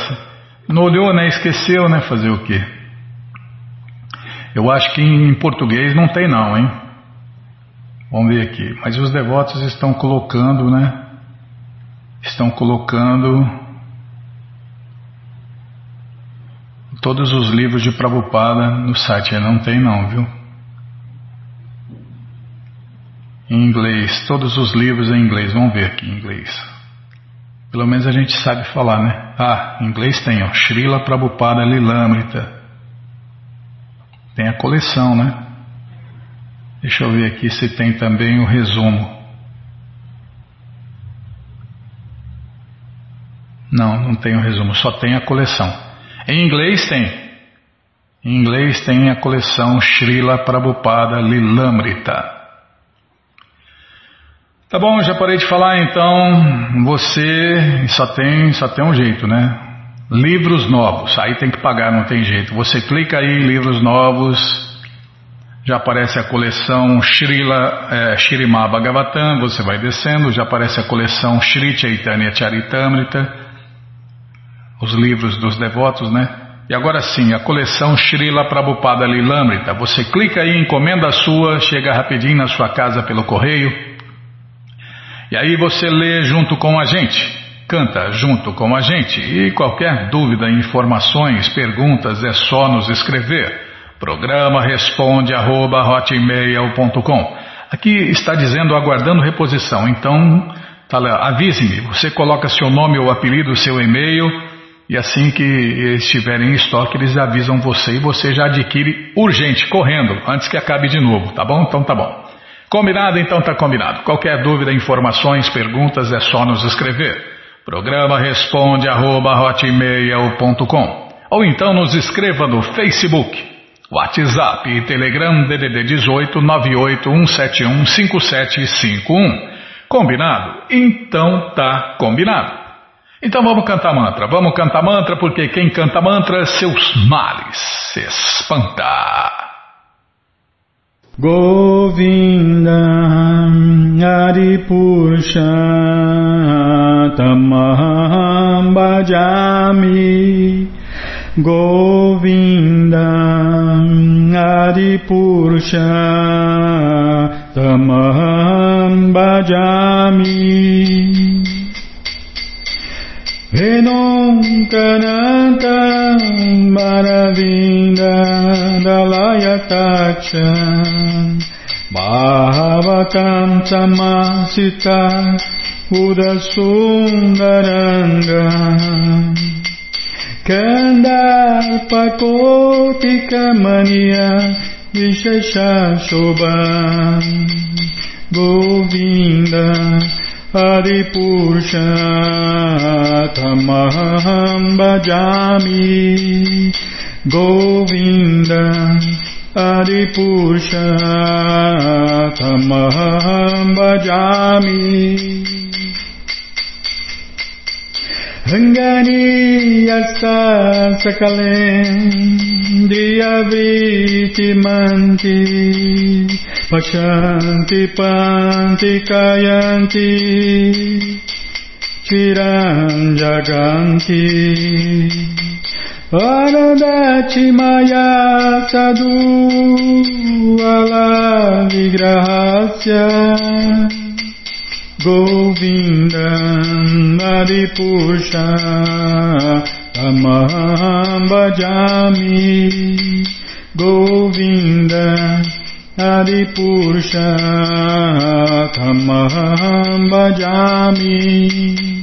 Não olhou, né? Esqueceu, né? Fazer o quê? Eu acho que em português não tem não, hein? Vamos ver aqui. Mas os devotos estão colocando, né? Estão colocando todos os livros de Prabhupada no site. Não tem não, viu? Em inglês, todos os livros em inglês. Vamos ver aqui em inglês. Pelo menos a gente sabe falar, né? Ah, em inglês tem, ó. Srila Prabhupada Lilamrita. Tem a coleção, né? Deixa eu ver aqui se tem também o resumo. Não, não tem o resumo, só tem a coleção. Em inglês tem. Em inglês tem a coleção Srila Prabhupada Lilamrita. Tá bom, já parei de falar, então você só tem, só tem um jeito, né? Livros novos, aí tem que pagar, não tem jeito. Você clica aí em livros novos, já aparece a coleção Srila é, você vai descendo, já aparece a coleção Sri Chaitanya Charitamrita, os livros dos devotos, né? E agora sim, a coleção Srila Prabhupada Lilamrita. Você clica aí, encomenda a sua, chega rapidinho na sua casa pelo correio. E aí você lê junto com a gente, canta junto com a gente. E qualquer dúvida, informações, perguntas, é só nos escrever. Programa responde arroba, Aqui está dizendo aguardando reposição, então avise-me, você coloca seu nome ou apelido, seu e-mail e assim que estiverem em estoque, eles avisam você e você já adquire urgente, correndo, antes que acabe de novo, tá bom? Então tá bom. Combinado? Então tá combinado. Qualquer dúvida, informações, perguntas é só nos escrever. Programa responde arroba, ou então nos escreva no Facebook, WhatsApp e Telegram DDD 18 98171 5751. Combinado? Então tá combinado. Então vamos cantar mantra. Vamos cantar mantra porque quem canta mantra, seus males se espanta. Govinda Adipurusha Tamaham Bhajami Govinda Adipurusha Tamaham Bhajami Venom Kananta Maravinda Dalayataksha Bhavatam Samasita Udasundaranga Kandalpakotika Mania Vishesha Shobha Govinda Adipurushathamaham bhajami Govinda Adipurushathamaham bhajami Ranganiyasa sakalen diyavriti manti Anandati maya sadhu ala vigrahasya Govinda Adipusha Tamaham bhajami Govinda Adipurusha Tamaham Bhajami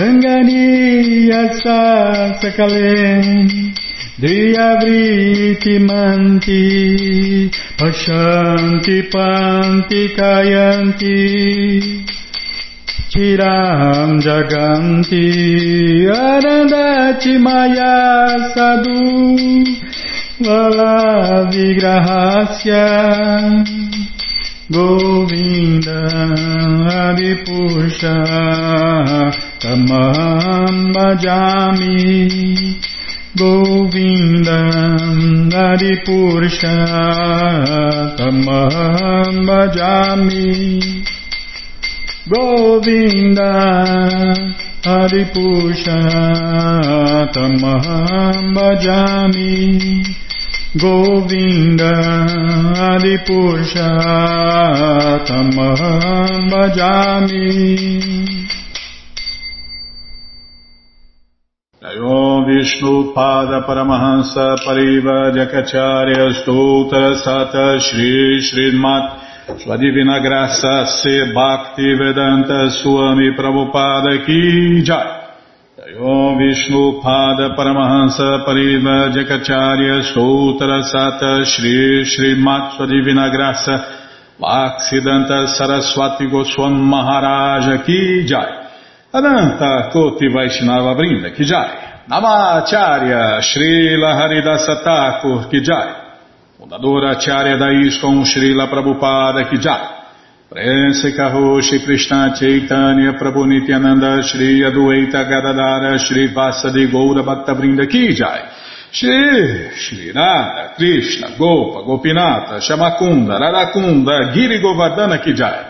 Rangani Yasa Sakale Driyavriti manti Pashanti panti kayanti Chiram jaganti Arandati maya sadhu Vala vigrahasya Govinda Adipusha Tamam bhajami Govindam Adipurushatamaham bhajami Govinda Adipurushatamaham bhajami Govinda Adipurushatamaham bhajami Om Vishnu Pada Paramahansa Pariva Jakacharya Stoutra Sata Shri Srimat Sua Divina Graça Se Bhakti Vedanta Swami Prabhupada Ki Jai. Om Vishnu Pada Paramahansa Pariva Jakacharya Stoutra Sata Shri Srimat Sua Divina Graça Saraswati Goswam Maharaja Ki Jai Ananta Koti Vaishnava Brinda Ki Jai. Namacharya Srila Haridasa Thakur Kijai, fundadora Acharya da Srila Prabhupada Kijai, Prense Karoshi Krishna Chaitanya Prabhu Nityananda Shri Adueita Gadadara Shri Vasadi Goura Bhaktavrinda Kijai, Shri Shri Radha Krishna Gopa Gopinata Shamakunda Radakunda Giri Govardhana Kijai,